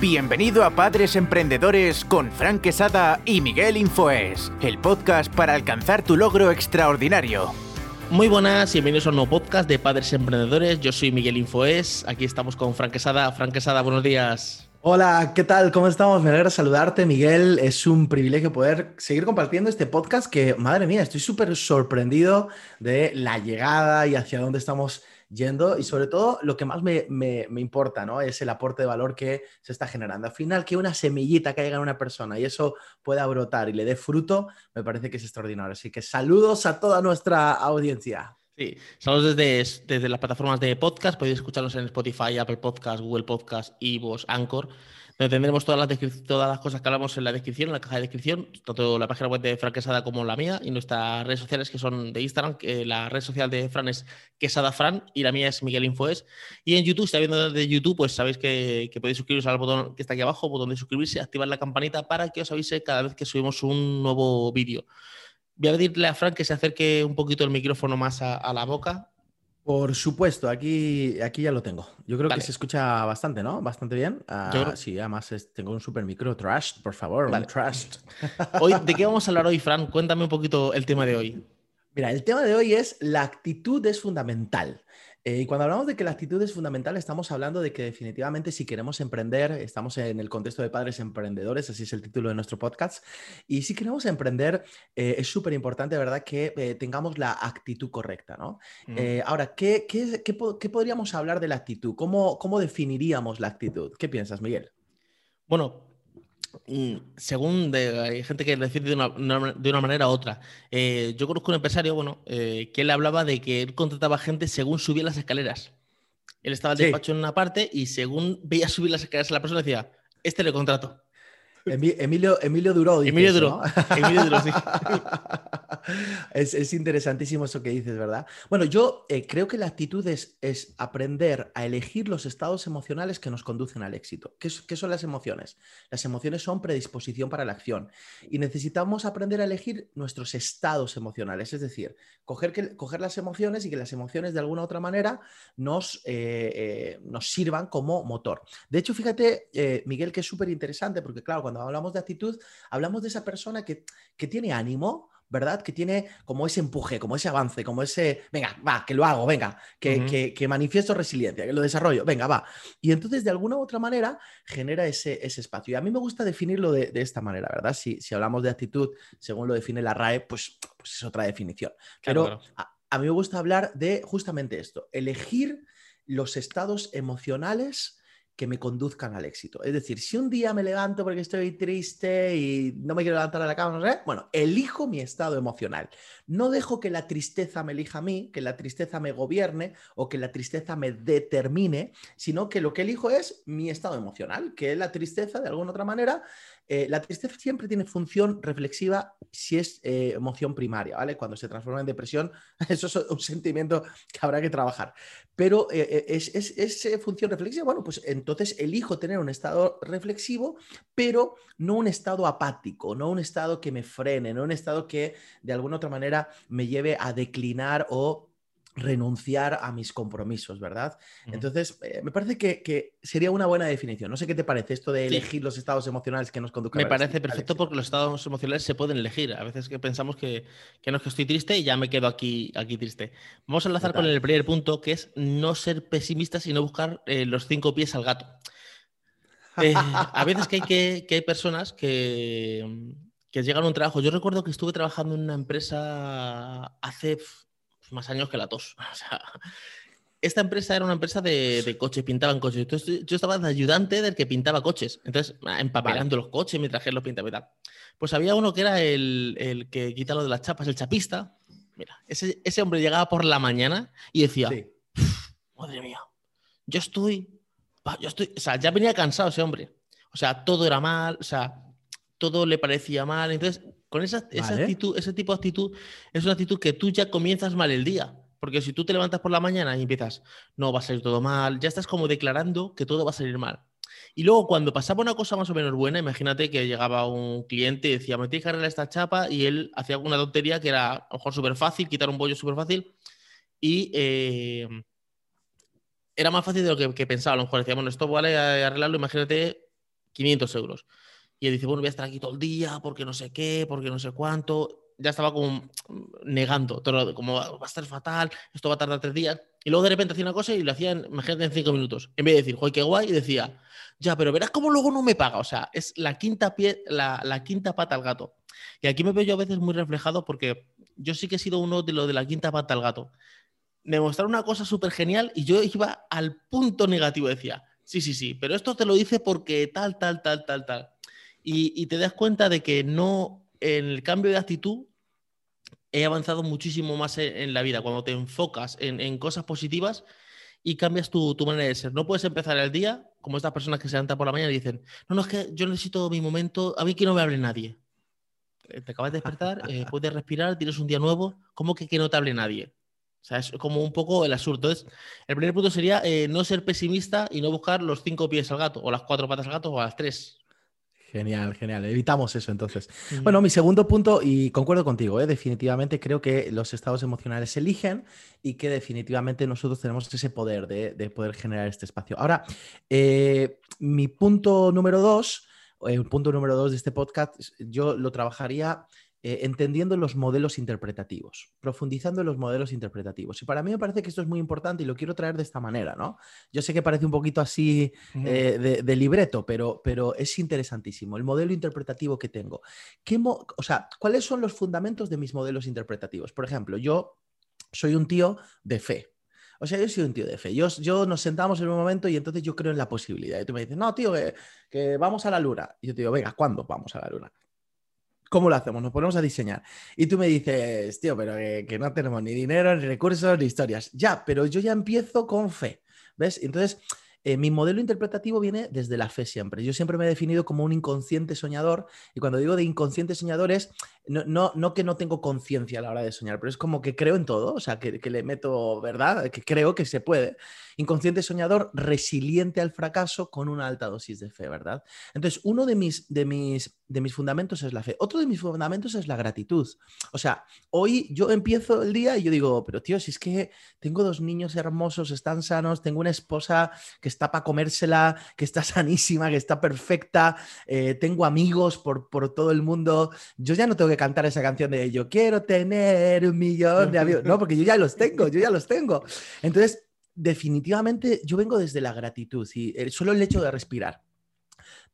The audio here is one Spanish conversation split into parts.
Bienvenido a Padres Emprendedores con Fran Quesada y Miguel Infoes, el podcast para alcanzar tu logro extraordinario. Muy buenas y bienvenidos a un nuevo podcast de Padres Emprendedores. Yo soy Miguel Infoes, aquí estamos con Fran Quesada. Fran Quesada, buenos días. Hola, ¿qué tal? ¿Cómo estamos? Me alegra saludarte, Miguel. Es un privilegio poder seguir compartiendo este podcast que, madre mía, estoy súper sorprendido de la llegada y hacia dónde estamos yendo y sobre todo lo que más me, importa, ¿no? Es el aporte de valor que se está generando. Al final, que una semillita caiga en una persona y eso pueda brotar y le dé fruto, me parece que es extraordinario. Así que saludos a toda nuestra audiencia. Sí, saludos desde, desde las plataformas de podcast, podéis escucharnos en Spotify, Apple Podcast, Google Podcast, Ivos, Anchor tendremos todas las, todas las cosas que hablamos en la descripción, en la caja de descripción, tanto la página web de Fran Quesada como la mía y nuestras redes sociales que son de Instagram. Que la red social de Fran es Quesada Fran y la mía es Miguel Infoes. Y en YouTube, si estáis viendo desde YouTube, pues sabéis que, podéis suscribiros al botón que está aquí abajo, botón de suscribirse, activar la campanita para que os avise cada vez que subimos un nuevo vídeo. Voy a pedirle a Fran que se acerque un poquito el micrófono más a la boca por supuesto, aquí, aquí ya lo tengo. Yo creo que se escucha bastante, ¿no? Bastante bien. Ah, sí, además tengo un super micro. Trust, por favor, trust. Hoy, ¿De qué vamos a hablar hoy, Fran? Cuéntame un poquito el tema de hoy. Mira, el tema de hoy es la actitud es fundamental. Eh, y cuando hablamos de que la actitud es fundamental, estamos hablando de que definitivamente si queremos emprender, estamos en el contexto de padres emprendedores, así es el título de nuestro podcast, y si queremos emprender, eh, es súper importante, ¿verdad?, que eh, tengamos la actitud correcta, ¿no? Mm. ahora, ¿qué, qué, qué, qué, podríamos hablar de la actitud? ¿Cómo, ¿Cómo definiríamos la actitud? ¿Qué piensas, Miguel? Bueno, Según hay gente que decide de una, de una manera u otra. Eh, yo conozco un empresario, bueno, eh, que él hablaba de que él contrataba gente según subía las escaleras. Él estaba al despacho en una parte y según veía subir las escaleras a la persona decía, este le contrato. Emilio, Emilio Duró. Emilio Duró. Emilio Duró, sí. es, interesantísimo eso que dices, ¿verdad? Bueno, yo eh, creo que la actitud es, aprender a elegir los estados emocionales que nos conducen al éxito. ¿Qué, son las emociones? Las emociones son predisposición para la acción y necesitamos aprender a elegir nuestros estados emocionales, es decir, coger, que, coger las emociones y que las emociones de alguna u otra manera nos, eh, eh, nos sirvan como motor. De hecho, fíjate, Miguel, que es súper interesante porque, claro, cuando hablamos de actitud, hablamos de esa persona que, que tiene ánimo, ¿verdad? Que tiene como ese empuje, como ese avance, como ese, venga, va, que lo hago, venga, que, que, manifiesto resiliencia, que lo desarrollo, venga, va. Y entonces, de alguna u otra manera, genera ese, ese espacio. Y a mí me gusta definirlo de, de esta manera, ¿verdad? Si, si, hablamos de actitud, según lo define la RAE, pues, pues es otra definición. Pero A, a mí me gusta hablar de justamente esto, elegir los estados emocionales que me conduzcan al éxito. Es decir, si un día me levanto porque estoy triste y no me quiero levantar de la cama, bueno, elijo mi estado emocional. No dejo que la tristeza me elija a mí, que la tristeza me gobierne o que la tristeza me determine, sino que lo que elijo es mi estado emocional, que la tristeza, de alguna otra manera, eh, la tristeza siempre tiene función reflexiva si es eh, emoción primaria, ¿vale? Cuando se transforma en depresión, eso es un sentimiento que habrá que trabajar. Pero eh, es, es, función reflexiva, bueno, pues entonces elijo tener un estado reflexivo, pero no un estado apático, no un estado que me frene, no un estado que de alguna otra manera me lleve a declinar o renunciar a mis compromisos, ¿verdad? Entonces, eh, me parece que, sería una buena definición. No sé qué te parece esto de elegir los estados emocionales que nos conduzcan. Me parece perfecto porque los estados emocionales se pueden elegir. A veces que pensamos que, no es que estoy triste y ya me quedo aquí, aquí triste. Vamos a enlazar con el primer punto, que es no ser pesimista, sino buscar eh, los cinco pies al gato. Eh, a veces que hay, que, que hay personas que, que llegan a un trabajo. Yo recuerdo que estuve trabajando en una empresa hace más años que la tos. esta empresa era una empresa de, coches, pintaban coches. Entonces yo estaba de ayudante del que pintaba coches. Entonces, ah, empapelando los coches mientras él los pintaba y tal. Pues había uno que era el, que quita lo de las chapas, el chapista. Mira, ese, hombre llegaba por la mañana y decía, madre mía, yo estoy, yo estoy, o sea, ya venía cansado ese hombre. O sea, todo era mal, o sea, todo le parecía mal. Entonces, con esa, actitud, ese tipo de actitud, es una actitud que tú ya comienzas mal el día. Porque si tú te levantas por la mañana y empiezas, no, va a salir todo mal, ya estás como declarando que todo va a salir mal. Y luego cuando pasaba una cosa más o menos buena, imagínate que llegaba un cliente y decía, me tienes que arreglar esta chapa y él hacía alguna tontería que era a lo mejor súper fácil, quitar un bollo súper fácil y eh, era más fácil de lo que, pensaba. A lo mejor decía, bueno, esto vale arreglarlo, imagínate 500 euros. Y él dice, bueno, voy a estar aquí todo el día porque no sé qué, porque no sé cuánto. Ya estaba como negando, todo, como va a estar fatal, esto va a tardar tres días. Y luego de repente hacía una cosa y lo hacía, imagínate, en cinco minutos. En vez de decir, joder, qué guay, y decía, ya, pero verás cómo luego no me paga. O sea, es la quinta, pie, la, la quinta pata al gato. Y aquí me veo yo a veces muy reflejado porque yo sí que he sido uno de lo de la quinta pata al gato. Me mostraron una cosa súper genial y yo iba al punto negativo. Decía, sí, sí, sí, pero esto te lo dice porque tal, tal, tal, tal, tal. Y, y te das cuenta de que no, en el cambio de actitud, he avanzado muchísimo más en, en la vida. Cuando te enfocas en, en cosas positivas y cambias tu, tu, manera de ser. No puedes empezar el día como estas personas que se levantan por la mañana y dicen, no, no, es que yo necesito mi momento, a mí que no me hable nadie. Eh, te acabas de despertar, eh, puedes respirar, tienes un día nuevo, ¿cómo que, que no te hable nadie? O sea, es como un poco el absurdo. Entonces, el primer punto sería eh, no ser pesimista y no buscar los cinco pies al gato, o las cuatro patas al gato, o a las tres. Genial, genial. Evitamos eso entonces. Bueno, mi segundo punto, y concuerdo contigo, ¿eh? definitivamente creo que los estados emocionales se eligen y que definitivamente nosotros tenemos ese poder de, de poder generar este espacio. Ahora, eh, mi punto número dos, el punto número dos de este podcast, yo lo trabajaría eh, entendiendo los modelos interpretativos, profundizando en los modelos interpretativos. Y para mí me parece que esto es muy importante y lo quiero traer de esta manera, ¿no? Yo sé que parece un poquito así eh, de, de, libreto, pero, pero es interesantísimo. El modelo interpretativo que tengo. ¿Qué o sea, ¿cuáles son los fundamentos de mis modelos interpretativos? Por ejemplo, yo soy un tío de fe. O sea, yo soy un tío de fe. Yo, yo, nos sentamos en un momento y entonces yo creo en la posibilidad. Y tú me dices, no, tío, que, que vamos a la luna. Y yo te digo, venga, ¿cuándo vamos a la luna? ¿Cómo lo hacemos? Nos ponemos a diseñar. Y tú me dices, tío, pero que, que, no tenemos ni dinero, ni recursos, ni historias. Ya, pero yo ya empiezo con fe. ¿Ves? Entonces, eh, mi modelo interpretativo viene desde la fe siempre. Yo siempre me he definido como un inconsciente soñador. Y cuando digo de inconsciente soñador es no, no, no que no tengo conciencia a la hora de soñar, pero es como que creo en todo. O sea, que, que le meto verdad, que creo que se puede. Inconsciente soñador, resiliente al fracaso con una alta dosis de fe, ¿verdad? Entonces, uno de mis, de mis, de mis fundamentos es la fe. Otro de mis fundamentos es la gratitud. O sea, hoy yo empiezo el día y yo digo, pero tío, si es que tengo dos niños hermosos, están sanos, tengo una esposa que está para comérsela, que está sanísima, que está perfecta, eh, tengo amigos por, por todo el mundo. Yo ya no tengo que cantar esa canción de yo quiero tener un millón de amigos, no, porque yo ya los tengo, yo ya los tengo. Entonces, definitivamente yo vengo desde la gratitud y solo el hecho de respirar.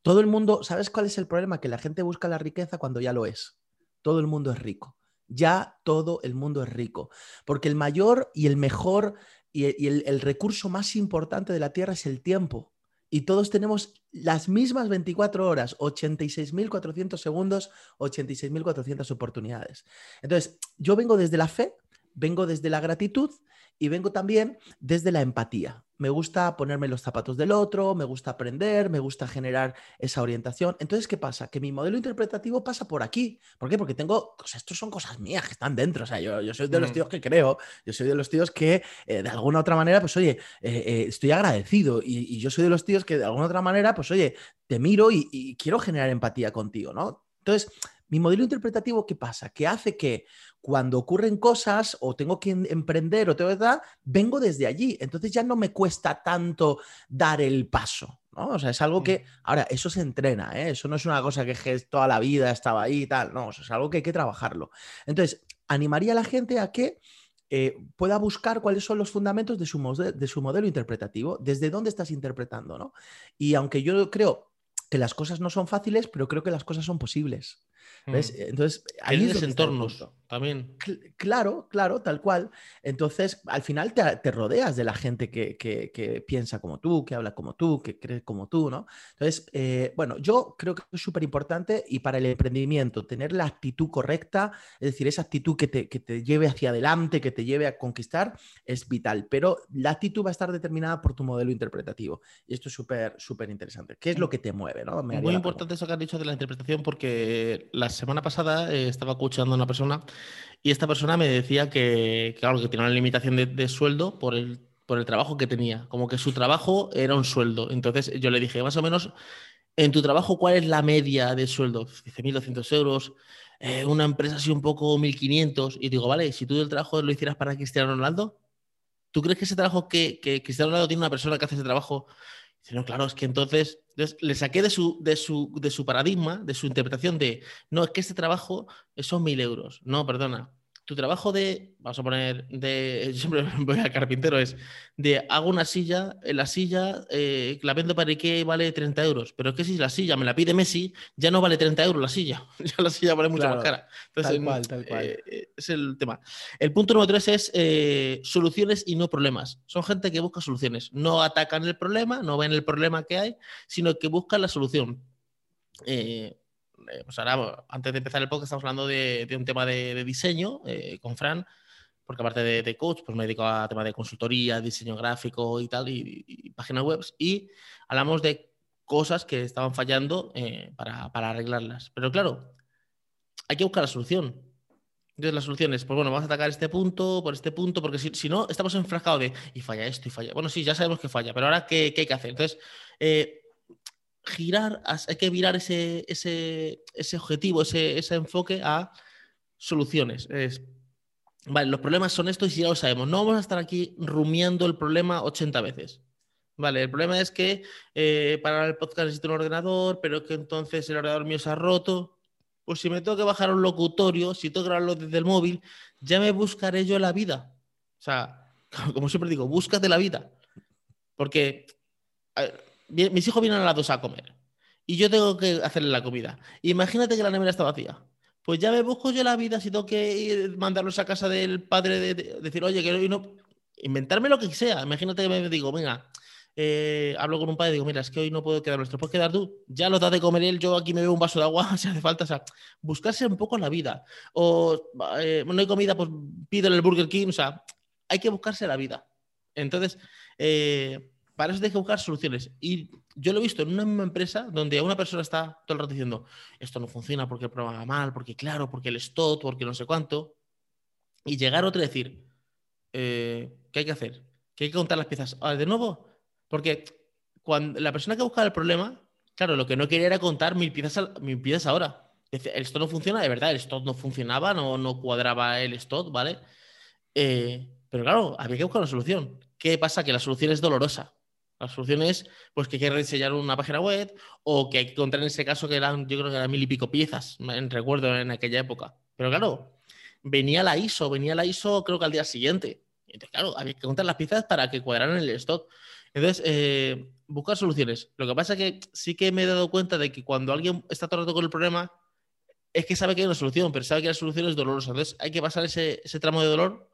Todo el mundo, ¿sabes cuál es el problema? Que la gente busca la riqueza cuando ya lo es. Todo el mundo es rico. Ya todo el mundo es rico. Porque el mayor y el mejor y el, recurso más importante de la Tierra es el tiempo. Y todos tenemos las mismas 24 horas, 86.400 segundos, 86.400 oportunidades. Entonces, yo vengo desde la fe, vengo desde la gratitud y vengo también desde la empatía. Me gusta ponerme los zapatos del otro, me gusta aprender, me gusta generar esa orientación. Entonces, ¿qué pasa? Que mi modelo interpretativo pasa por aquí. ¿Por qué? Porque tengo, estos son cosas mías que están dentro. O sea, yo, yo soy de los tíos que creo, yo soy de los tíos que eh, de alguna otra manera, pues oye, eh, eh, estoy agradecido y, y, yo soy de los tíos que de alguna otra manera, pues oye, te miro y, y quiero generar empatía contigo, ¿no? Entonces, mi modelo interpretativo, ¿qué pasa? Que hace que cuando ocurren cosas o tengo que emprender o tengo que dar, vengo desde allí. Entonces ya no me cuesta tanto dar el paso. ¿no? O sea, es algo que, ahora, eso se entrena, ¿eh? eso no es una cosa que toda la vida estaba ahí y tal, no, eso es algo que hay que trabajarlo. Entonces, animaría a la gente a que eh, pueda buscar cuáles son los fundamentos de su, de su modelo interpretativo, desde dónde estás interpretando, ¿no? Y aunque yo creo que las cosas no son fáciles, pero creo que las cosas son posibles. ¿Ves? Mm. Entonces, ahí es entornos también. Claro, claro, tal cual. Entonces, al final te, te rodeas de la gente que, que, que, piensa como tú, que habla como tú, que cree como tú, ¿no? Entonces, eh, bueno, yo creo que es súper importante y para el emprendimiento, tener la actitud correcta, es decir, esa actitud que te, que te lleve hacia adelante, que te lleve a conquistar, es vital. Pero la actitud va a estar determinada por tu modelo interpretativo. Y esto es súper, súper interesante. ¿Qué es lo que te mueve? ¿no? Me Muy importante eso que has dicho de la interpretación porque la semana pasada eh, estaba escuchando a una persona y esta persona me decía que, claro, que tenía una limitación de, sueldo por el, por el trabajo que tenía, como que su trabajo era un sueldo. Entonces yo le dije, más o menos, en tu trabajo, ¿cuál es la media de sueldo? Dice 1.200 euros, eh, una empresa así un poco 1.500. Y digo, vale, si tú el trabajo lo hicieras para Cristiano Ronaldo, ¿tú crees que ese trabajo que Cristiano Ronaldo tiene una persona que hace ese trabajo Dice, no, claro, es que entonces, le saqué de su, de, su, de su paradigma, de su interpretación de, no, es que este trabajo son mil euros. No, perdona, tu trabajo de, vamos a poner, de, yo siempre voy al carpintero, es de hago una silla, la silla eh, la vendo para Ikea y vale 30 euros, pero es que si la silla me la pide Messi, ya no vale 30 euros la silla, ya la silla vale mucho más cara. tal cual, tal cual. Eh, eh, es el tema. El punto número tres es soluciones y no problemas. Son gente que busca soluciones, no atacan el problema, no ven el problema que hay, sino que buscan la solución. Eh, pues ahora, antes de empezar el podcast, estamos hablando de, un tema de, diseño eh, con Fran, porque aparte de, coach, pues me dedico a tema de consultoría, diseño gráfico y tal, y, páginas web, y hablamos de cosas que estaban fallando eh, para, arreglarlas. Pero claro, hay que buscar la solución. Entonces la solución es, pues bueno, vamos a atacar este punto, por este punto, porque si, no, estamos enfrascados de, y falla esto, y falla. Bueno, sí, ya sabemos que falla, pero ahora, ¿qué, qué hay que hacer? Entonces, girar, hay que virar ese, ese, objetivo, ese, enfoque a soluciones. vale, los problemas son estos y ya lo sabemos. No vamos a estar aquí rumiando el problema 80 veces. Vale, el problema es que eh, para el podcast necesito un ordenador, pero que entonces el ordenador mío se ha roto. Pues si me tengo que bajar un locutorio, si tengo que grabarlo desde el móvil, ya me buscaré yo la vida. O sea, como siempre digo, búscate la vida. Porque mis hijos vienen a las dos a comer y yo tengo que hacerle la comida. Imagínate que la nevera está vacía. Pues ya me busco yo la vida si tengo que ir, mandarlos a casa del padre, de, decir, oye, que no. Inventarme lo que sea. Imagínate que me digo, venga, eh, hablo con un padre y digo, mira, es que hoy no puedo quedar nuestro, puedes quedar tú, ya lo das de comer él, yo aquí me bebo un vaso de agua si hace falta, o sea, buscarse un poco la vida. O eh, no hay comida, pues pídele el Burger King, o sea, hay que buscarse la vida. Entonces, eh, para eso hay que buscar soluciones. Y yo lo he visto en una misma empresa donde una persona está todo el rato diciendo, esto no funciona porque el programa va mal, porque claro, porque el STOT, porque no sé cuánto. Y llegar otro y decir, eh, ¿qué hay que hacer? ¿Que hay que contar las piezas? Ah, de nuevo, porque cuando la persona que buscaba el problema, claro, lo que no quería era contar mil piezas, mil piezas ahora. Esto no funciona, de verdad, el STOT no funcionaba, no, no cuadraba el STOT, ¿vale? Eh, pero claro, había que buscar una solución. ¿Qué pasa? Que la solución es dolorosa. La solución es pues, que hay que una página web o que hay que contar en ese caso que eran, yo creo que eran mil y pico piezas, en recuerdo en aquella época. Pero claro, venía la ISO, venía la ISO creo que al día siguiente. Entonces, claro, había que contar las piezas para que cuadraran el stock. Entonces, eh, buscar soluciones. Lo que pasa es que sí que me he dado cuenta de que cuando alguien está todo con el problema, es que sabe que hay una solución, pero sabe que la solución es dolorosa. Entonces, hay que pasar ese, tramo de dolor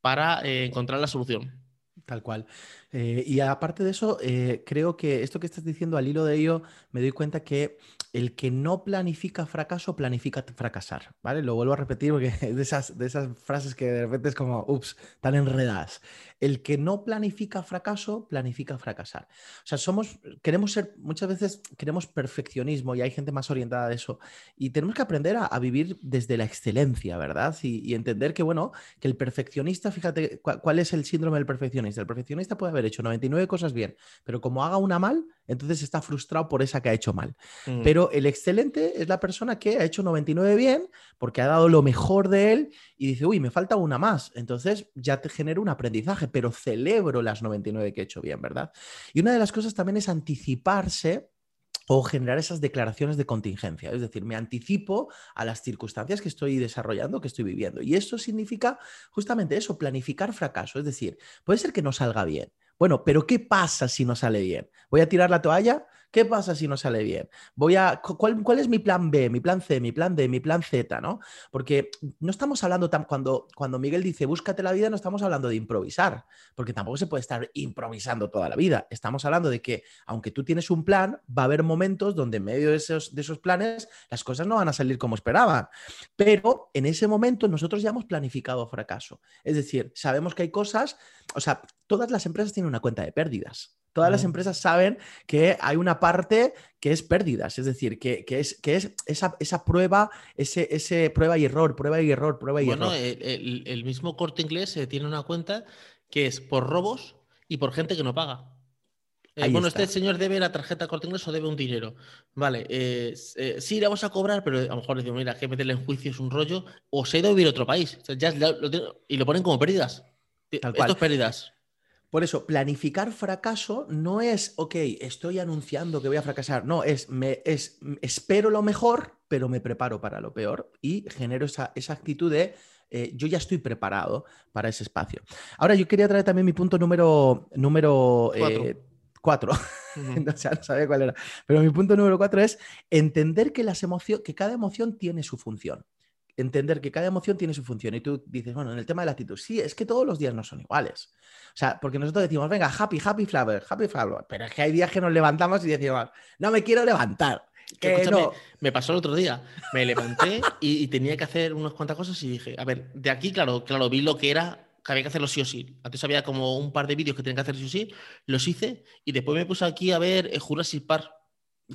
para eh, encontrar la solución. Tal cual. Eh, y aparte de eso, eh, creo que esto que estás diciendo al hilo de ello, me doy cuenta que el que no planifica fracaso, planifica fracasar, ¿vale? Lo vuelvo a repetir porque es de esas, de esas frases que de repente es como, ups, tan enredadas. El que no planifica fracaso, planifica fracasar. O sea, somos, queremos ser, muchas veces queremos perfeccionismo y hay gente más orientada a eso. Y tenemos que aprender a, vivir desde la excelencia, ¿verdad? Y, entender que, bueno, que el perfeccionista, fíjate, ¿cuál es el síndrome del perfeccionista? El perfeccionista puede haber hecho 99 cosas bien, pero como haga una mal, entonces está frustrado por esa que ha hecho mal. Mm. Pero el excelente es la persona que ha hecho 99 bien porque ha dado lo mejor de él y dice, uy, me falta una más. Entonces ya te genera un aprendizaje, pero celebro las 99 que he hecho bien, ¿verdad? Y una de las cosas también es anticiparse o generar esas declaraciones de contingencia. Es decir, me anticipo a las circunstancias que estoy desarrollando, que estoy viviendo. Y esto significa justamente eso, planificar fracaso. Es decir, puede ser que no salga bien, bueno, pero ¿qué pasa si no sale bien? ¿Voy a tirar la toalla? ¿Qué pasa si no sale bien? Voy a, ¿cuál, es mi plan B, mi plan C, mi plan D, mi plan Z? ¿no? Porque no estamos hablando tan, cuando, cuando Miguel dice búscate la vida, no estamos hablando de improvisar, porque tampoco se puede estar improvisando toda la vida. Estamos hablando de que aunque tú tienes un plan, va a haber momentos donde en medio de esos, de esos planes las cosas no van a salir como esperaban. Pero en ese momento nosotros ya hemos planificado fracaso. Es decir, sabemos que hay cosas, o sea, todas las empresas tienen una cuenta de pérdidas. Todas las empresas saben que hay una parte que es pérdidas, es decir, que, es, que es esa, esa, prueba, ese, ese prueba y error, prueba y error, prueba y error. Bueno, el, mismo corte inglés eh, tiene una cuenta que es por robos y por gente que no paga. Eh, bueno, este señor debe la tarjeta corte inglés o debe un dinero. Vale, eh, sí, le vamos a cobrar, pero a lo mejor decimos, mira, que meterle en juicio es un rollo, o se ha ido a vivir a otro país. y lo ponen como pérdidas. Esto es pérdidas. Por eso, planificar fracaso no es, ok, estoy anunciando que voy a fracasar. No, es, me, es espero lo mejor, pero me preparo para lo peor y genero esa, actitud de eh, yo ya estoy preparado para ese espacio. Ahora, yo quería traer también mi punto número, número cuatro. Eh, no, sabía cuál era. Pero mi punto número cuatro es entender que, las que cada emoción tiene su función entender que cada emoción tiene su función. Y tú dices, bueno, en el tema de la actitud, sí, es que todos los días no son iguales. O sea, porque nosotros decimos, venga, happy, happy flower, happy flower. Pero es que hay días que nos levantamos y decimos, no me quiero levantar. Que no. Me pasó el otro día. Me levanté y, tenía que hacer unas cuantas cosas y dije, a ver, de aquí, claro, claro, vi lo que era que había que hacerlo sí o sí. Antes había como un par de vídeos que tenía que hacer sí o sí, los hice y después me puse aquí a ver eh, Jurassic Park.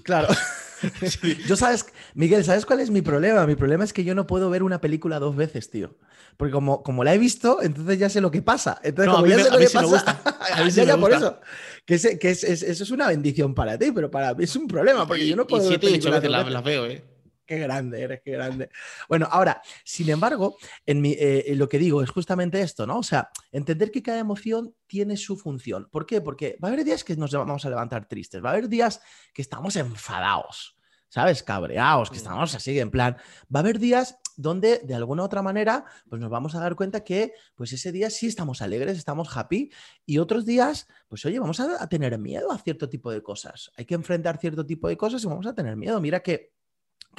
Claro. Yo sabes, Miguel, ¿sabes cuál es mi problema? Mi problema es que yo no puedo ver una película dos veces, tío. Porque como, como la he visto, entonces ya sé lo que pasa. Entonces, como ya sé lo que pasa, ya, por eso. Que, que es, eso es una bendición para ti, pero para mí es un problema, porque yo no puedo y siete ocho veces la, veo, ¿eh? Qué grande eres, qué grande. Bueno, ahora, sin embargo, en, mi, eh, lo que digo es justamente esto, ¿no? O sea, entender que cada emoción tiene su función. ¿Por qué? Porque va a haber días que nos vamos a levantar tristes, va a haber días que estamos enfadados, ¿sabes? Cabreados, que mm. estamos así, en plan, va a haber días donde de alguna u otra manera pues nos vamos a dar cuenta que pues ese día sí estamos alegres, estamos happy y otros días pues oye, vamos a, a tener miedo a cierto tipo de cosas. Hay que enfrentar cierto tipo de cosas y vamos a tener miedo. Mira que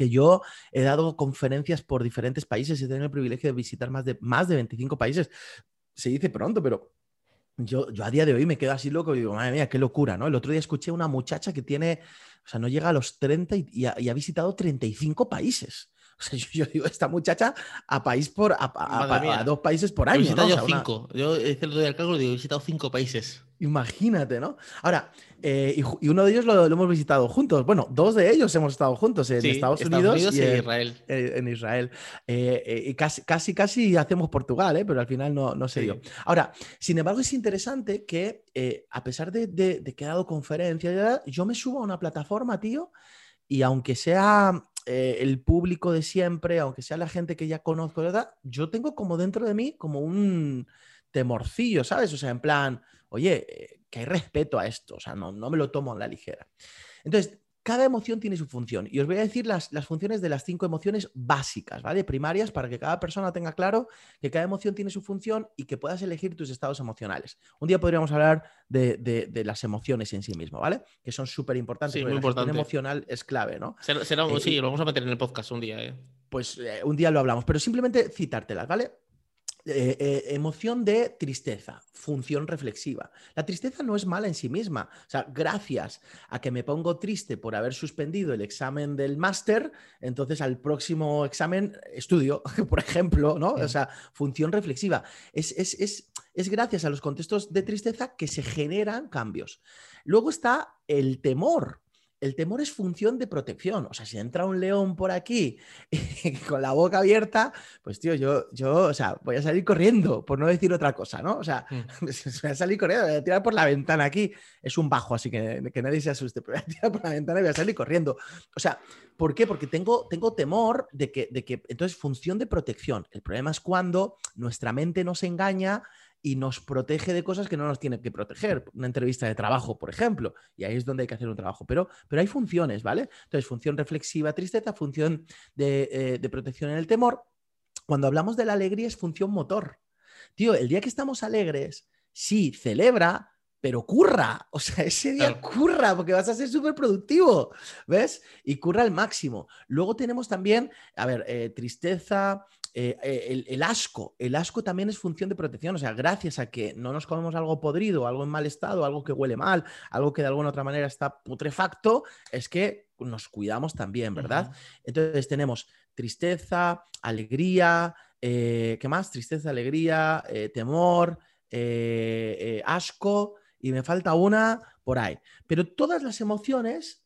que yo he dado conferencias por diferentes países y he tenido el privilegio de visitar más de, más de 25 países. Se dice pronto, pero yo, yo a día de hoy me quedo así loco y digo, madre mía, qué locura, ¿no? El otro día escuché a una muchacha que tiene, o sea, no llega a los 30 y, ha, visitado 35 países. O sea, yo, digo, esta muchacha a país por a, dos países por año. He visitado yo cinco. Yo hice el otro día el cálculo y digo, he visitado cinco países. Imagínate, ¿no? Ahora, eh, y, uno de ellos lo, hemos visitado juntos. Bueno, dos de ellos hemos estado juntos en Estados, Unidos, y en Israel. En, Israel. Eh, eh, y casi, casi, casi hacemos Portugal, pero al final no, no se dio. Ahora, sin embargo, es interesante que a pesar de, de, que he dado conferencias, yo me subo a una plataforma, tío, y aunque sea el público de siempre, aunque sea la gente que ya conozco, ¿verdad? yo tengo como dentro de mí como un temorcillo, ¿sabes? O sea, en plan, oye, eh, que hay respeto a esto, o sea, no, no me lo tomo en la ligera. Entonces, cada emoción tiene su función y os voy a decir las, las, funciones de las cinco emociones básicas, ¿vale? Primarias para que cada persona tenga claro que cada emoción tiene su función y que puedas elegir tus estados emocionales. Un día podríamos hablar de, de, las emociones en sí mismo, ¿vale? Que son súper importantes. Sí, muy importante. emocional es clave, ¿no? Será, eh, sí, lo vamos a meter en el podcast un día, ¿eh? Pues eh, un día lo hablamos, pero simplemente citártelas, ¿vale? Eh, eh, emoción de tristeza, función reflexiva. La tristeza no es mala en sí misma. O sea, gracias a que me pongo triste por haber suspendido el examen del máster, entonces al próximo examen estudio, por ejemplo, ¿no? O sea, función reflexiva. Es, es gracias a los contextos de tristeza que se generan cambios. Luego está el temor el temor es función de protección. O sea, si entra un león por aquí con la boca abierta, pues tío, yo, yo, o sea, voy a salir corriendo, por no decir otra cosa, ¿no? O sea, mm. voy a salir corriendo, voy a tirar por la ventana aquí. Es un bajo, así que, que nadie se asuste, pero voy a tirar por la ventana y voy a salir corriendo. O sea, ¿por qué? Porque tengo, tengo temor de que, de que, entonces, función de protección. El problema es cuando nuestra mente nos engaña y nos protege de cosas que no nos tiene que proteger. Una entrevista de trabajo, por ejemplo, y ahí es donde hay que hacer un trabajo. Pero, pero hay funciones, ¿vale? Entonces, función reflexiva, tristeza, función de, eh, de protección en el temor. Cuando hablamos de la alegría es función motor. Tío, el día que estamos alegres, sí, celebra, pero curra, o sea, ese día curra porque vas a ser súper productivo, ¿ves? Y curra al máximo. Luego tenemos también, a ver, eh, tristeza, eh, eh, el, asco. El asco también es función de protección, o sea, gracias a que no nos comemos algo podrido, algo en mal estado, algo que huele mal, algo que de alguna otra manera está putrefacto, es que nos cuidamos también, ¿verdad? Entonces tenemos tristeza, alegría, ¿qué más? Tristeza, alegría, temor, asco y me falta una por ahí. Pero todas las emociones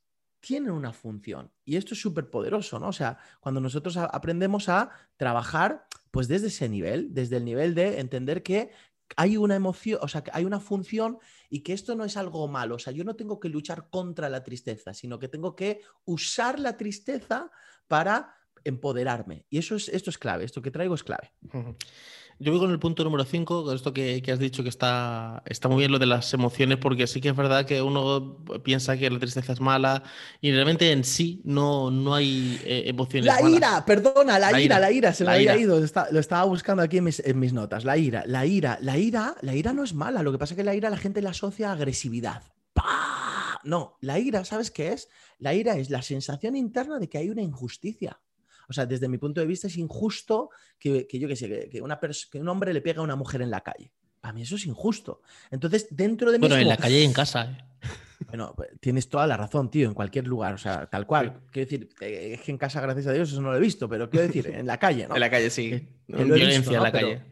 tienen una función y esto es súper poderoso, ¿no? O sea, cuando nosotros aprendemos a trabajar, pues desde ese nivel, desde el nivel de entender que hay una emoción, o sea, que hay una función y que esto no es algo malo. O sea, yo no tengo que luchar contra la tristeza, sino que tengo que usar la tristeza para empoderarme. Y eso es, esto es clave, esto que traigo es clave. Yo voy con el punto número 5, con esto que, has dicho que está, está muy bien lo de las emociones, porque sí que es verdad que uno piensa que la tristeza es mala y realmente en sí no, no hay eh, emociones. La ira, perdona, la, ira, la ira, se me había ido, lo estaba buscando aquí en mis, notas. La ira, la ira, la ira, la ira no es mala, lo que pasa es que la ira la gente la asocia a agresividad. No, la ira, ¿sabes qué es? La ira es la sensación interna de que hay una injusticia. O sea, desde mi punto de vista es injusto que, yo que sé, que, una que un hombre le pega a una mujer en la calle. Para mí eso es injusto. Entonces, dentro de mí... Bueno, en la calle y en casa. ¿eh? Bueno, pues, tienes toda la razón, tío, en cualquier lugar, o sea, tal cual. Quiero decir, es que en casa, gracias a Dios, eso no lo he visto, pero quiero decir, en la calle, ¿no? en la calle, sí. En violencia en la calle.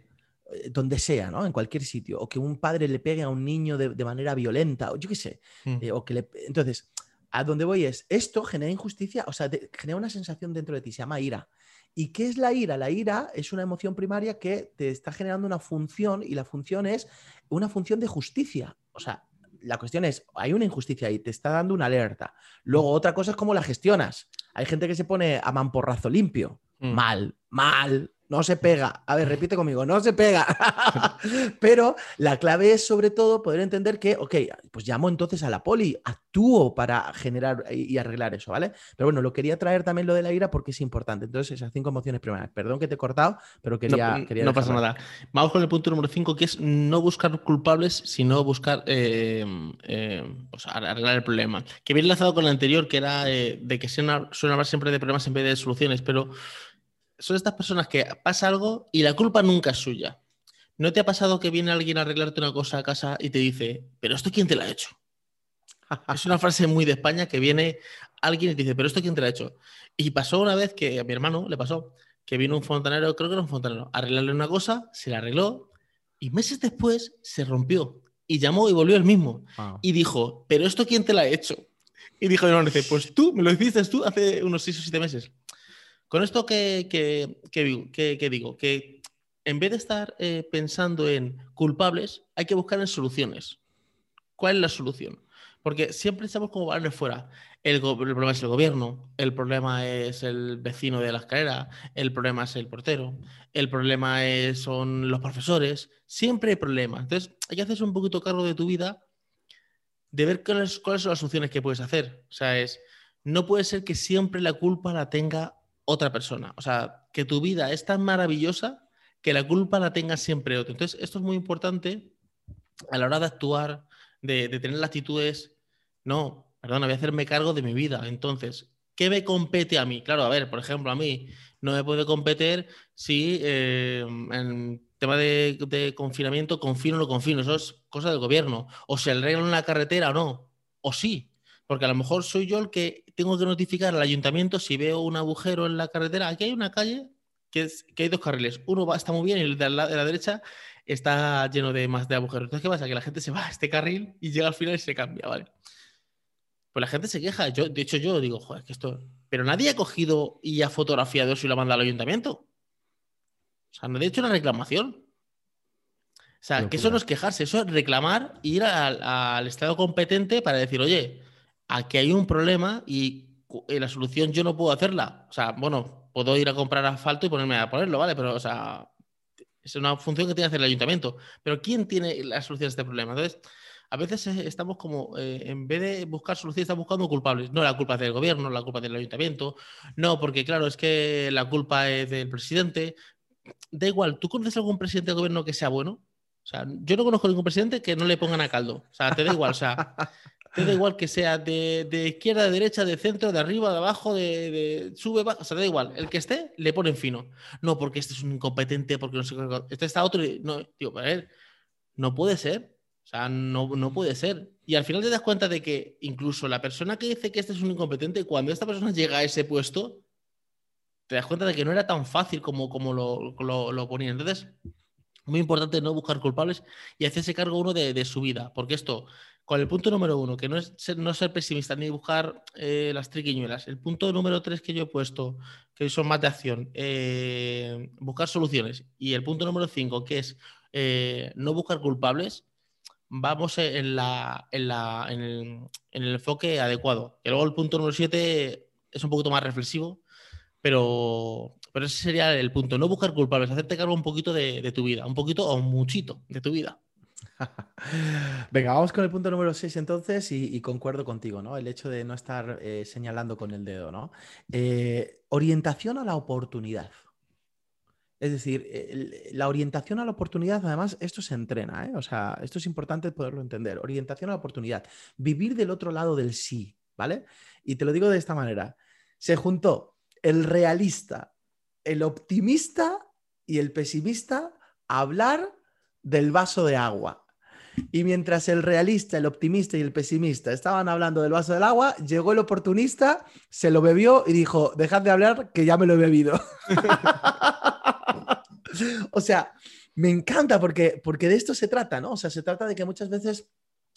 Eh, donde sea, ¿no? En cualquier sitio. O que un padre le pegue a un niño de, manera violenta, o yo qué sé. Mm. Eh, o que le... Entonces, a donde voy es, esto genera injusticia, o sea, genera una sensación dentro de ti, se llama ira. ¿Y qué es la ira? La ira es una emoción primaria que te está generando una función y la función es una función de justicia. O sea, la cuestión es, hay una injusticia ahí, te está dando una alerta. Luego, otra cosa es cómo la gestionas. Hay gente que se pone a mamporrazo limpio. Mm. Mal, mal, no se pega. A ver, repite conmigo, no se pega. Pero la clave es sobre todo poder entender que, ok, pues llamo entonces a la poli, actúo para generar y arreglar eso, ¿vale? Pero bueno, lo quería traer también lo de la ira porque es importante. Entonces, esas cinco emociones primarias. Perdón que te he cortado, pero quería... No, quería no pasa nada. Vamos con el punto número cinco, que es no buscar culpables, sino buscar eh, eh, pues arreglar el problema. Que viene enlazado con el anterior, que era eh, de que suena, suena hablar siempre de problemas en vez de soluciones, pero son estas personas que pasa algo y la culpa nunca es suya. ¿No te ha pasado que viene alguien a arreglarte una cosa a casa y te dice, pero esto quién te lo ha hecho? es una frase muy de España que viene alguien y te dice, pero esto quién te lo ha hecho. Y pasó una vez que a mi hermano le pasó que vino un fontanero, creo que era un fontanero, a arreglarle una cosa, se la arregló y meses después se rompió y llamó y volvió el mismo. Y dijo, pero esto quién te lo ha hecho? Y dijo, no, dice, pues tú, me lo hiciste tú hace unos seis o siete meses. Con esto que, digo, que en vez de estar eh, pensando en culpables, hay que buscar en soluciones. ¿Cuál es la solución? Porque siempre estamos como balones fuera. El, problema es el gobierno, el problema es el vecino de la escalera, el problema es el portero, el problema es, son los profesores. Siempre hay problemas. Entonces, hay que hacerse un poquito cargo de tu vida, de ver cuáles, cuáles son las soluciones que puedes hacer. O sea, es, no puede ser que siempre la culpa la tenga otra persona. O sea, que tu vida es tan maravillosa que la culpa la tenga siempre otro. Entonces, esto es muy importante a la hora de actuar, de, tener las actitudes, no, perdona, voy a hacerme cargo de mi vida. Entonces, ¿qué me compete a mí? Claro, a ver, por ejemplo, a mí no me puede competir si eh, en tema de, confinamiento confino o no confino, eso es cosa del gobierno. O se arregla una carretera o no, o sí. Porque a lo mejor soy yo el que tengo que notificar al ayuntamiento si veo un agujero en la carretera. Aquí hay una calle que, es, que hay dos carriles. Uno va, está muy bien y el de la, de la, derecha está lleno de más de agujeros. Entonces, ¿qué pasa? Que la gente se va a este carril y llega al final y se cambia, ¿vale? Pues la gente se queja. Yo, de hecho, yo digo, joder, que esto. Pero nadie ha cogido y ha fotografiado eso y lo ha mandado al ayuntamiento. O sea, nadie ha hecho una reclamación. O sea, que eso no es quejarse, eso es reclamar, ir al estado competente para decir, oye, aquí hay un problema y la solución yo no puedo hacerla. O sea, bueno, puedo ir a comprar asfalto y ponerme a ponerlo, ¿vale? Pero, o sea, es una función que tiene que hacer el ayuntamiento. Pero ¿quién tiene la solución a este problema? Entonces, a veces estamos como, eh, en vez de buscar soluciones, estamos buscando culpables. No, la culpa es del gobierno, la culpa es del ayuntamiento. No, porque claro, es que la culpa es del presidente. Da igual, ¿tú conoces algún presidente de gobierno que sea bueno? O sea, yo no conozco ningún presidente que no le pongan a caldo. O sea, te da igual. O sea, te da igual que sea de, izquierda, de derecha, de centro, de arriba, de abajo, de, sube, baja, o sea, da igual. El que esté, le ponen fino. No, porque este es un incompetente, porque no sé Este está otro. No, tío, a ver, no puede ser. O sea, no, no puede ser. Y al final te das cuenta de que incluso la persona que dice que este es un incompetente, cuando esta persona llega a ese puesto, te das cuenta de que no era tan fácil como, como lo, lo, lo ponía. Entonces, muy importante no buscar culpables y hacerse cargo uno de, de su vida, porque esto con el punto número uno, que no es ser, no ser pesimista ni buscar eh, las triquiñuelas. El punto número tres que yo he puesto, que son más de acción, eh, buscar soluciones. Y el punto número cinco, que es eh, no buscar culpables, vamos en, la, en, la, en, el, en el enfoque adecuado. Y luego el punto número siete es un poquito más reflexivo, Pero, pero ese sería el punto, no buscar culpables, hacerte cargo un poquito de, tu vida, un poquito o muchito de tu vida. Venga, vamos con el punto número 6 entonces y, concuerdo contigo, ¿no? El hecho de no estar eh, señalando con el dedo, ¿no? Eh, orientación a la oportunidad. Es decir, la orientación a la oportunidad, además, esto se entrena, ¿eh? O sea, esto es importante poderlo entender. Orientación a la oportunidad. Vivir del otro lado del sí, ¿vale? Y te lo digo de esta manera. Se juntó el realista, el optimista y el pesimista hablar del vaso de agua. Y mientras el realista, el optimista y el pesimista estaban hablando del vaso del agua, llegó el oportunista, se lo bebió y dijo, dejad de hablar que ya me lo he bebido. o sea, me encanta porque, porque de esto se trata, ¿no? O sea, se trata de que muchas veces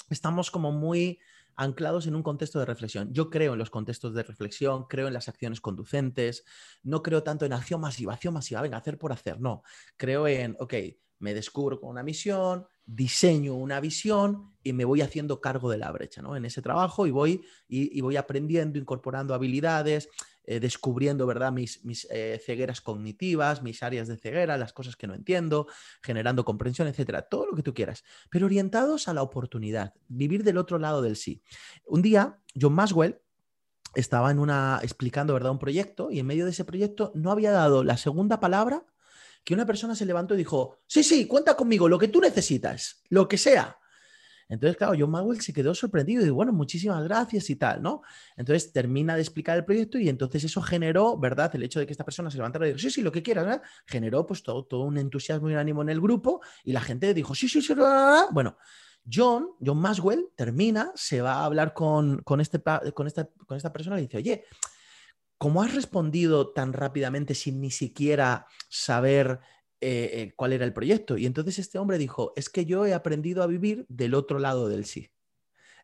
estamos como muy anclados en un contexto de reflexión. Yo creo en los contextos de reflexión, creo en las acciones conducentes, no creo tanto en acción masiva, acción masiva, venga, hacer por hacer, no. Creo en, ok, me descubro con una misión, diseño una visión y me voy haciendo cargo de la brecha ¿no? en ese trabajo y voy, y, voy aprendiendo, incorporando habilidades, eh, descubriendo ¿verdad? mis, mis eh, cegueras cognitivas, mis áreas de ceguera, las cosas que no entiendo, generando comprensión, etcétera, todo lo que tú quieras, pero orientados a la oportunidad, vivir del otro lado del sí. Un día, John Maswell estaba en una, explicando ¿verdad? un proyecto y en medio de ese proyecto no había dado la segunda palabra que una persona se levantó y dijo, sí, sí, cuenta conmigo, lo que tú necesitas, lo que sea. Entonces, claro, John Magwell se quedó sorprendido y dijo, bueno, muchísimas gracias y tal, ¿no? Entonces termina de explicar el proyecto y entonces eso generó, ¿verdad? El hecho de que esta persona se levantara y dijo, sí, sí, lo que quieras, ¿verdad? Generó pues todo, todo un entusiasmo y un ánimo en el grupo y la gente dijo, sí, sí, sí, bueno. John, John Maswell, termina, se va a hablar con, con, este, con, esta, con esta persona y dice, oye, ¿cómo has respondido tan rápidamente sin ni siquiera saber eh, eh, cuál era el proyecto? Y entonces este hombre dijo, es que yo he aprendido a vivir del otro lado del sí.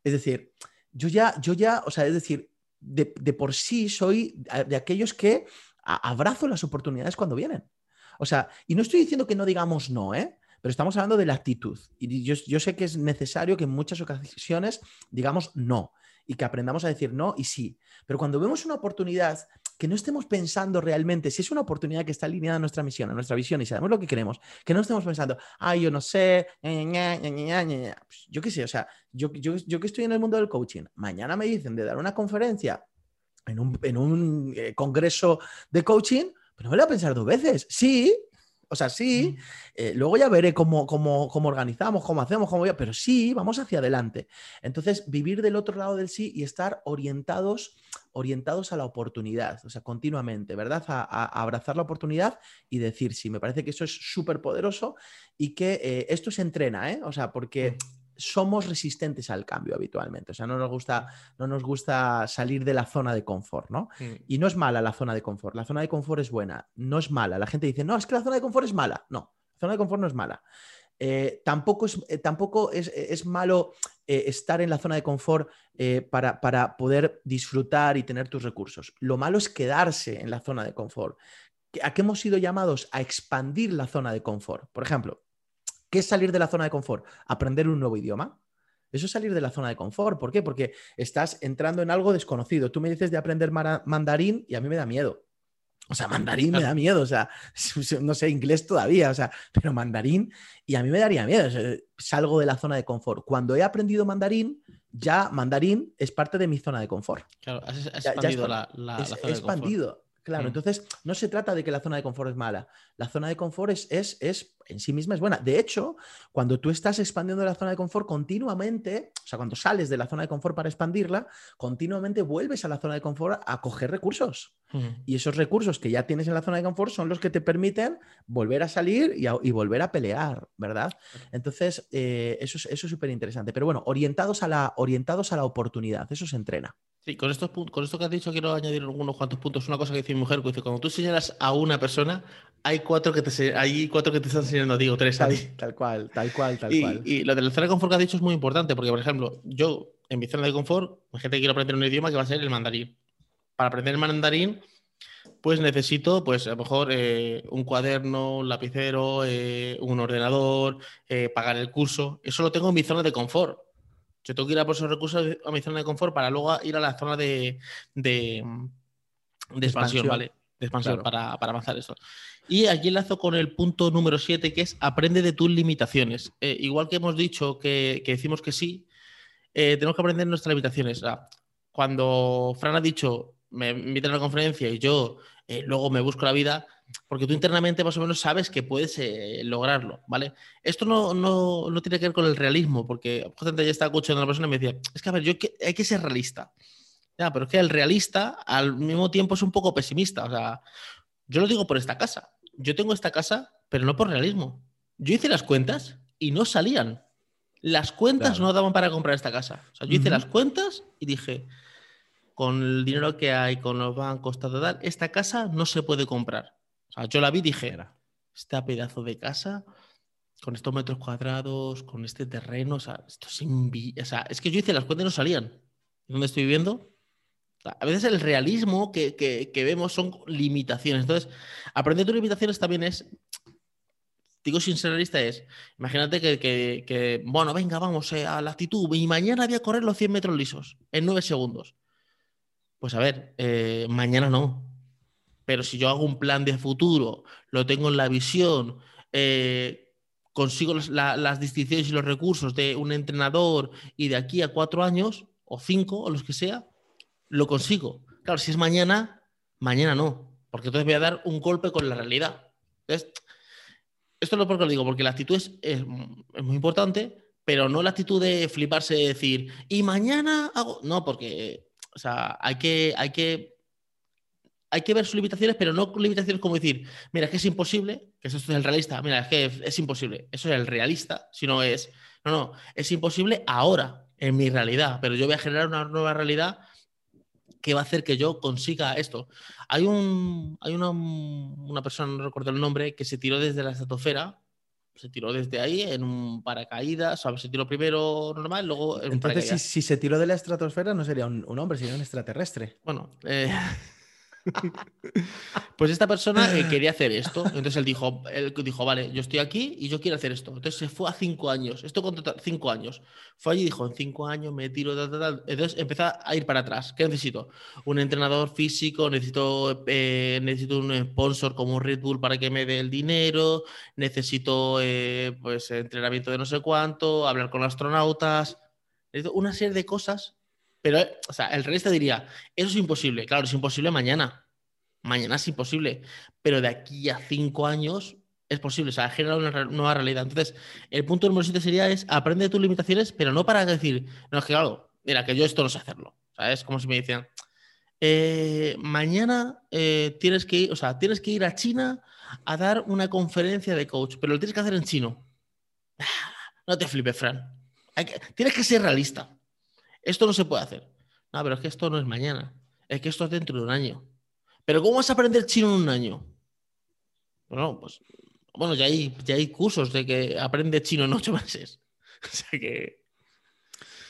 Es decir, yo ya, yo ya, o sea, es decir, de, por sí soy de aquellos que abrazo las oportunidades cuando vienen. O sea, y no estoy diciendo que no digamos no, ¿eh? Pero estamos hablando de la actitud. Y yo, yo sé que es necesario que en muchas ocasiones digamos no y que aprendamos a decir no y sí. Pero cuando vemos una oportunidad que no estemos pensando realmente, si es una oportunidad que está alineada a nuestra misión, a nuestra visión y sabemos lo que queremos, que no estemos pensando, ay, yo no sé, pues yo qué sé, o sea, yo, yo, yo, que estoy en el mundo del coaching, mañana me dicen de dar una conferencia en un, en un eh, congreso de coaching, pero no me lo voy a pensar dos veces. Sí, o sea, sí, eh, luego ya veré cómo, cómo, cómo, organizamos, cómo hacemos, cómo ya, pero sí, vamos hacia adelante. Entonces, vivir del otro lado del sí y estar orientados, orientados a la oportunidad, o sea, continuamente, ¿verdad? A, abrazar la oportunidad y decir sí. Me parece que eso es súper poderoso y que eh, esto se entrena, ¿eh? O sea, porque somos resistentes al cambio habitualmente. O sea, no nos gusta, no nos gusta salir de la zona de confort, ¿no? Mm. Y no es mala la zona de confort. La zona de confort es buena, no es mala. La gente dice, no, es que la zona de confort es mala. No, la zona de confort no es mala. Eh, tampoco es, eh, tampoco es, malo eh, estar en la zona de confort para, para, poder disfrutar y tener tus recursos. Lo malo es quedarse en la zona de confort. ¿A qué hemos sido llamados? A expandir la zona de confort. Por ejemplo, ¿Qué es salir de la zona de confort? Aprender un nuevo idioma. Eso es salir de la zona de confort. ¿Por qué? Porque estás entrando en algo desconocido. Tú me dices de aprender mandarín y a mí me da miedo. O sea, mandarín me da miedo, o sea, no sé inglés todavía, o sea, pero mandarín y a mí me daría miedo, salgo de la zona de confort. Cuando he aprendido mandarín, ya mandarín es parte de mi zona de confort. Claro, has, expandido la, zona expandido. Claro, mm. entonces no se trata de que la zona de confort es mala. La zona de confort es, es, es, en sí misma es buena. De hecho, cuando tú estás expandiendo la zona de confort continuamente, o sea, cuando sales de la zona de confort para expandirla, continuamente vuelves a la zona de confort a coger recursos. Mm. Y esos recursos que ya tienes en la zona de confort son los que te permiten volver a salir y, volver a pelear, ¿verdad? Entonces, eh, eso es súper interesante. Pero bueno, orientados a, la, orientados a la oportunidad, eso se entrena. Sí, con, estos, con esto que has dicho quiero añadir algunos cuantos puntos. Una cosa que dice mi mujer, que dice, cuando tú señalas a una persona, hay cuatro que te, hay cuatro que te están enseñando a ti o tres tal, a ti. Tal cual, tal cual, tal y, cual. Y lo de la zona de confort que has dicho es muy importante, porque, por ejemplo, yo en mi zona de confort, gente que quiere aprender un idioma que va a ser el mandarín. Para aprender el mandarín, pues necesito, pues a lo mejor eh, un cuaderno, un lapicero, eh, un ordenador, eh, pagar el curso. Eso lo tengo en mi zona de confort. Yo tengo que ir a por esos recursos a mi zona de confort para luego ir a la zona de, de, expansión, ¿vale? de expansión para, avanzar eso. Y aquí enlazo con el punto número 7, que es aprende de tus limitaciones. Eh, igual que hemos dicho que, decimos que sí, eh, tenemos que aprender nuestras limitaciones. cuando Fran ha dicho, me invitan a la conferencia y yo eh, luego me busco la vida, porque tú internamente más o menos sabes que puedes lograrlo, ¿vale? Esto no, no, tiene que ver con el realismo, porque justamente ya estaba escuchando a una persona y me decía, es que a ver, yo hay que ser realista. Ya, pero es que el realista al mismo tiempo es un poco pesimista. O sea, yo lo digo por esta casa. Yo tengo esta casa, pero no por realismo. Yo hice las cuentas y no salían. Las cuentas no daban para comprar esta casa. O sea, yo hice las cuentas y dije, con el dinero que hay, con los bancos, tal, tal, esta casa no se puede comprar. O sea, yo la vi y dije, este pedazo de casa, con estos metros cuadrados, con este terreno, o sea, esto es, o sea, es que yo hice las cuentas y no salían. ¿Dónde estoy viviendo? A veces el realismo que, vemos son limitaciones. Entonces, aprender tus limitaciones también es, digo sin ser realista, es, imagínate que, bueno, venga, vamos eh, a la actitud y mañana voy a correr los 100 metros lisos en 9 segundos. Pues a ver, eh, mañana no. Pero si yo hago un plan de futuro, lo tengo en la visión, eh, consigo las distinciones y los recursos de un entrenador y de aquí a cuatro años, o cinco, o los que sea, lo consigo. Claro, si es mañana, mañana no, porque entonces voy a dar un golpe con la realidad. esto es lo que lo digo, porque la actitud es, muy importante, pero no la actitud de fliparse de decir, y mañana hago. No, porque, o sea, hay que, hay que, hay que ver sus limitaciones, pero no limitaciones como decir, mira, es que es imposible, que eso es el realista, mira, es que es imposible. Eso es el realista, sino es, no, no, es imposible ahora, en mi realidad, pero yo voy a generar una nueva realidad ¿Qué va a hacer que yo consiga esto. Hay, un, hay una, persona, no recuerdo el nombre, que se tiró desde la estratosfera, se tiró desde ahí en un paracaídas, o se tiró primero normal, luego en Entonces, si, se tiró de la estratosfera, no sería un, hombre, sería un extraterrestre. Bueno, eh, pues esta persona eh, quería hacer esto. Entonces él dijo, él dijo, vale, yo estoy aquí y yo quiero hacer esto. Entonces se fue a cinco años. Esto con cinco años. Fue allí y dijo, en cinco años me tiro, Entonces empezó a ir para atrás. ¿Qué necesito? Un entrenador físico, necesito, eh, necesito un sponsor como Red Bull para que me dé el dinero, necesito eh, pues entrenamiento de no sé cuánto, hablar con astronautas. Necesito una serie de cosas pero, o sea, el realista diría, eso es imposible. Claro, es imposible mañana. Mañana es imposible. Pero de aquí a cinco años es posible. O sea, generar una nueva realidad. Entonces, el punto número siete sería es aprende de tus limitaciones, pero no para decir, no, es que claro, mira, que yo esto no sé hacerlo. ¿Sabes? Como si me decían, eh, mañana eh, tienes que ir, o sea, tienes que ir a China a dar una conferencia de coach, pero lo tienes que hacer en chino. No te flipes, Fran. tienes que ser realista. Esto no se puede hacer. No, pero es que esto no es mañana. Es que esto es dentro de un año. Pero ¿cómo vas a aprender chino en un año? Bueno, pues bueno, ya hay, ya hay cursos de que aprende chino en ocho meses. o sea que.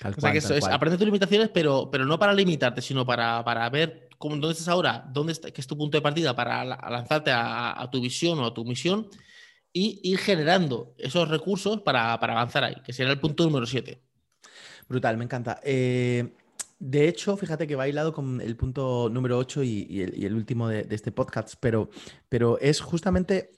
o sea que eso es, aprende tus limitaciones, pero, pero no para limitarte, sino para, para ver cómo, dónde estás ahora, dónde está, qué es tu punto de partida para lanzarte a, tu visión o a tu misión y ir generando esos recursos para, para avanzar ahí, que será el punto número 7. Brutal, me encanta. Eh, de hecho, fíjate que va hilado con el punto número 8 y, el, último de, este podcast, pero, pero es justamente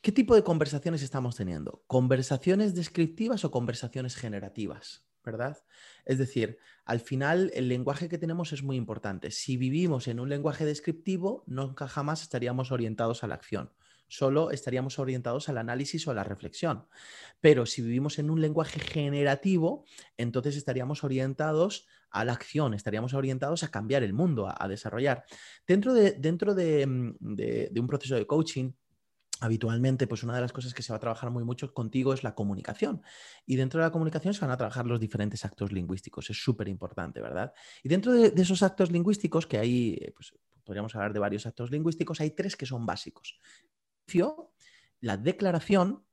qué tipo de conversaciones estamos teniendo. ¿Conversaciones descriptivas o conversaciones generativas? ¿Verdad? Es decir, al final el lenguaje que tenemos es muy importante. Si vivimos en un lenguaje descriptivo, nunca jamás estaríamos orientados a la acción solo estaríamos orientados al análisis o a la reflexión. Pero si vivimos en un lenguaje generativo, entonces estaríamos orientados a la acción, estaríamos orientados a cambiar el mundo, a, desarrollar. Dentro, de, dentro mm, de, un proceso de coaching, habitualmente, pues una de las cosas que se va a trabajar muy mucho contigo es la comunicación. Y dentro de la comunicación se van a trabajar los diferentes actos lingüísticos. Es súper importante, ¿verdad? Y dentro de, esos actos lingüísticos, que hay, pues podríamos hablar de varios actos lingüísticos, hay tres que son básicos la declaración,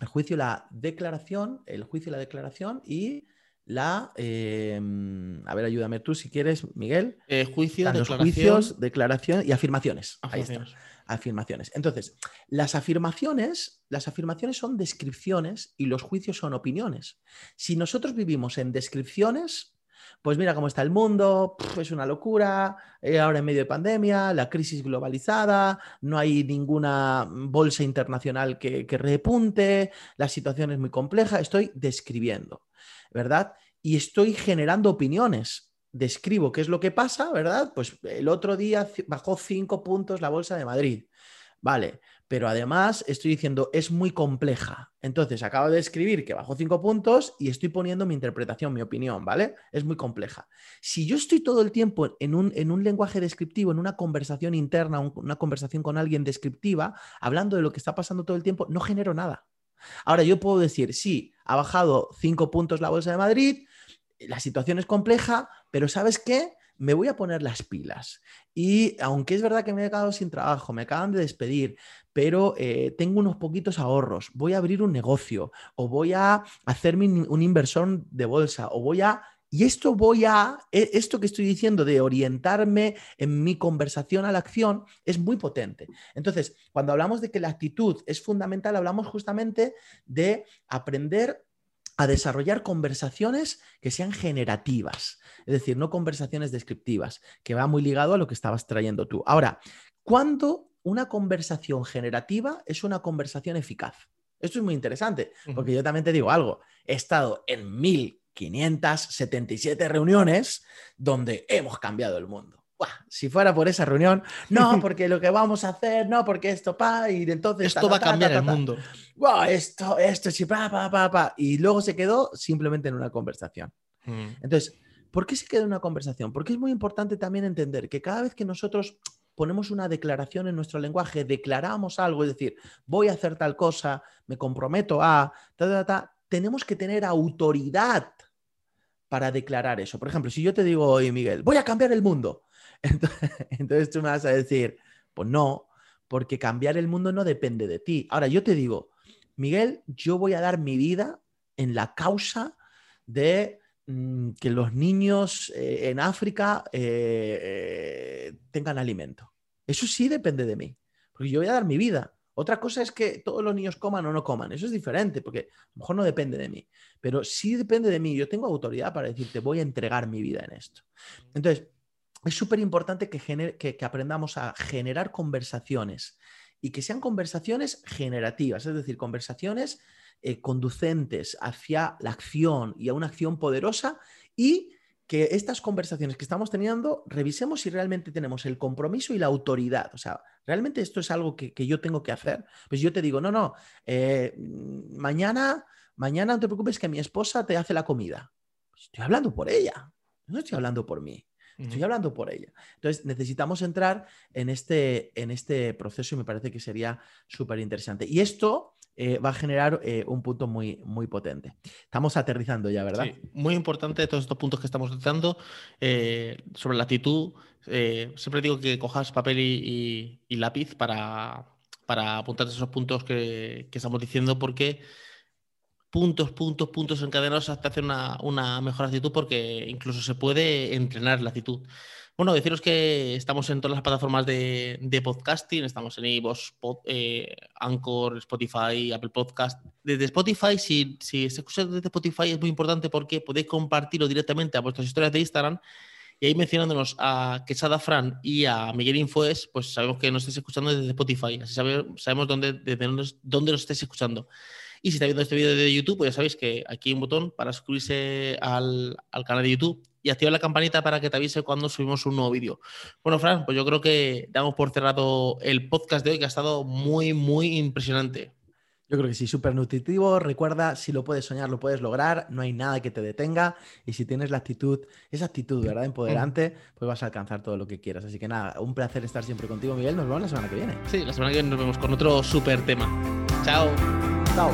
el juicio, la declaración, el juicio la declaración y la. Em, a ver, ayúdame tú si quieres, Miguel. Eh, juicio, declaración. juicios, declaración y afirmaciones. Ahí está. Afirmaciones. Entonces, las afirmaciones, las afirmaciones son descripciones y los juicios son opiniones. Si nosotros vivimos en descripciones, pues mira cómo está el mundo, es una locura, eh, ahora en medio de pandemia, la crisis globalizada, no hay ninguna bolsa internacional que, que repunte, la situación es muy compleja, estoy describiendo, ¿verdad? Y estoy generando opiniones. Describo qué es lo que pasa, ¿verdad? Pues el otro día bajó cinco puntos la bolsa de Madrid. Vale, pero además estoy diciendo es muy compleja. Entonces acabo de escribir que bajo cinco puntos y estoy poniendo mi interpretación, mi opinión, ¿vale? Es muy compleja. Si yo estoy todo el tiempo en un, en un lenguaje descriptivo, en una conversación interna, una conversación con alguien descriptiva, hablando de lo que está pasando todo el tiempo, no genero nada. Ahora yo puedo decir, sí, ha bajado cinco puntos la Bolsa de Madrid, la situación es compleja, pero ¿sabes qué? Me voy a poner las pilas. Y aunque es verdad que me he quedado sin trabajo, me acaban de despedir, pero eh, tengo unos poquitos ahorros, voy a abrir un negocio o voy a hacerme un inversor de bolsa o voy a... Y esto voy a, e, esto que estoy diciendo de orientarme en mi conversación a la acción es muy potente. Entonces, cuando hablamos de que la actitud es fundamental, hablamos justamente de aprender a desarrollar conversaciones que sean generativas, es decir, no conversaciones descriptivas, que va muy ligado a lo que estabas trayendo tú. Ahora, ¿cuándo una conversación generativa es una conversación eficaz? Esto es muy interesante, porque yo también te digo algo, he estado en 1577 reuniones donde hemos cambiado el mundo si fuera por esa reunión, no, porque lo que vamos a hacer, no, porque esto, pa, y entonces... Esto va a cambiar el mundo. esto, esto, sí, pa, pa, pa, pa. Y luego se quedó simplemente en una conversación. Mm. Entonces, ¿por qué se quedó en una conversación? Porque es muy importante también entender que cada vez que nosotros ponemos una declaración en nuestro lenguaje, declaramos algo, es decir, voy a hacer tal cosa, me comprometo a, ta, ta, tenemos que tener autoridad para declarar eso. Por ejemplo, si yo te digo hoy, Miguel, voy a cambiar el mundo, Entonces, tú me vas a decir, pues no, porque cambiar el mundo no depende de ti. Ahora yo te digo, Miguel, yo voy a dar mi vida en la causa de mm, que los niños eh, en África eh, eh, tengan alimento. Eso sí depende de mí, porque yo voy a dar mi vida. Otra cosa es que todos los niños coman o no coman. Eso es diferente, porque a lo mejor no depende de mí. Pero sí depende de mí. Yo tengo autoridad para decirte, voy a entregar mi vida en esto. Entonces, es súper importante que, aprendamos a generar conversaciones y que sean conversaciones generativas, es decir, conversaciones eh, conducentes hacia la acción y a una acción poderosa y que estas conversaciones que estamos teniendo revisemos si realmente tenemos el compromiso y la autoridad. O sea, realmente esto es algo que, yo tengo que hacer. Pues yo te digo, no, no, eh, mañana, mañana no te preocupes que mi esposa te hace la comida. Estoy hablando por ella, no estoy hablando por mí. Estoy hablando por ella. Entonces, necesitamos entrar en este, en este proceso y me parece que sería súper interesante. Y esto eh, va a generar eh, un punto muy, muy potente. Estamos aterrizando ya, ¿verdad? Sí, muy importante todos estos puntos que estamos utilizando eh, sobre la actitud. siempre digo que cojas papel y, lápiz para, para apuntar esos puntos que, que estamos diciendo porque puntos, puntos, puntos encadenados hasta hacer una, una, mejor actitud porque incluso se puede entrenar la actitud. Bueno, deciros que estamos en todas las plataformas de, de podcasting, estamos en iVoox, eh, Anchor, Spotify, Apple Podcast. Desde Spotify, si, si se escucha desde Spotify es muy importante porque podéis compartirlo directamente a vuestras historias de Instagram y ahí mencionándonos a Quesada Fran y a Miguel Infoes, pues sabemos que nos estáis escuchando desde Spotify, así sabemos dónde, desde dónde, dónde nos estáis escuchando. Y si está viendo este vídeo de YouTube, pues ya sabéis que aquí hay un botón para suscribirse al, canal de YouTube y activar la campanita para que te avise cuando subimos un nuevo vídeo. Bueno, Fran, pues yo creo que damos por cerrado el podcast de hoy, que ha estado muy, muy impresionante. Yo creo que sí, súper nutritivo. Recuerda, si lo puedes soñar, lo puedes lograr. No hay nada que te detenga. Y si tienes la actitud, esa actitud, ¿verdad? Empoderante, pues vas a alcanzar todo lo que quieras. Así que nada, un placer estar siempre contigo, Miguel. Nos vemos la semana que viene. Sí, la semana que viene nos vemos con otro súper tema. 然后到